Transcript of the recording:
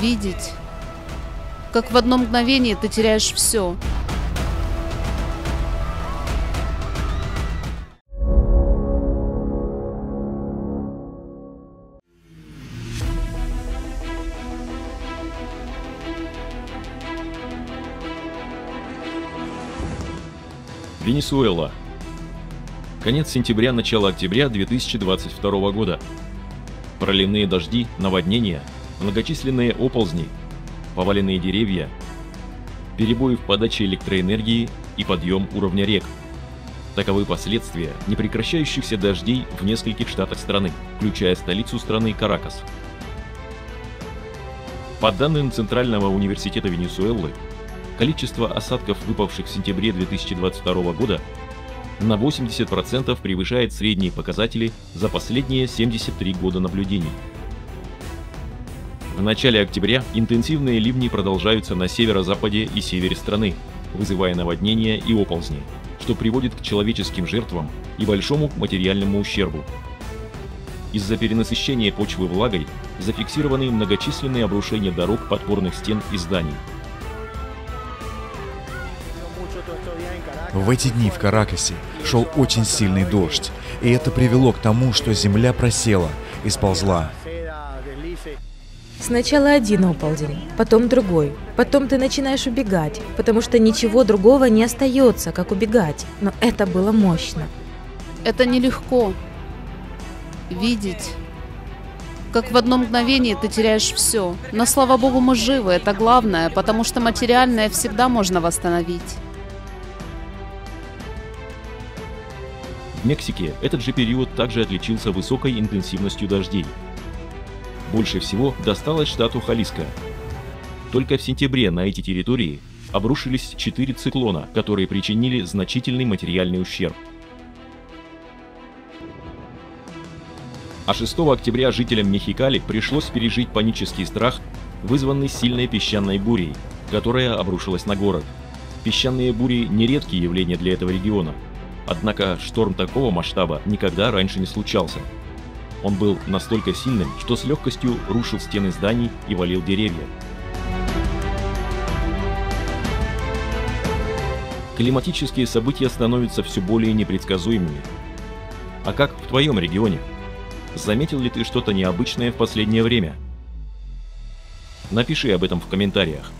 Видеть, как в одно мгновение ты теряешь все. Венесуэла. Конец сентября, начало октября 2022 года. Проливные дожди, наводнения, многочисленные оползни, поваленные деревья, перебои в подаче электроэнергии и подъем уровня рек. Таковы последствия непрекращающихся дождей в нескольких штатах страны, включая столицу страны Каракас. По данным Центрального университета Венесуэлы, количество осадков, выпавших в сентябре 2022 года, на 80% превышает средние показатели за последние 73 года наблюдений. В начале октября интенсивные ливни продолжаются на северо-западе и севере страны, вызывая наводнения и оползни, что приводит к человеческим жертвам и большому материальному ущербу. Из-за перенасыщения почвы влагой зафиксированы многочисленные обрушения дорог, подпорных стен и зданий. В эти дни в Каракасе шел очень сильный дождь, и это привело к тому, что земля просела и сползла. Сначала один оползень, потом другой. Потом ты начинаешь убегать, потому что ничего другого не остается, как убегать. Но это было мощно. Это нелегко. Видеть, как в одно мгновение ты теряешь все. Но слава богу, мы живы, это главное, потому что материальное всегда можно восстановить. В Мексике этот же период также отличился высокой интенсивностью дождей. Больше всего досталось штату Халиска. Только в сентябре на эти территории обрушились четыре циклона, которые причинили значительный материальный ущерб. А 6 октября жителям Мехикали пришлось пережить панический страх, вызванный сильной песчаной бурей, которая обрушилась на город. Песчаные бури – нередкие явления для этого региона – Однако шторм такого масштаба никогда раньше не случался. Он был настолько сильным, что с легкостью рушил стены зданий и валил деревья. Климатические события становятся все более непредсказуемыми. А как в твоем регионе? Заметил ли ты что-то необычное в последнее время? Напиши об этом в комментариях.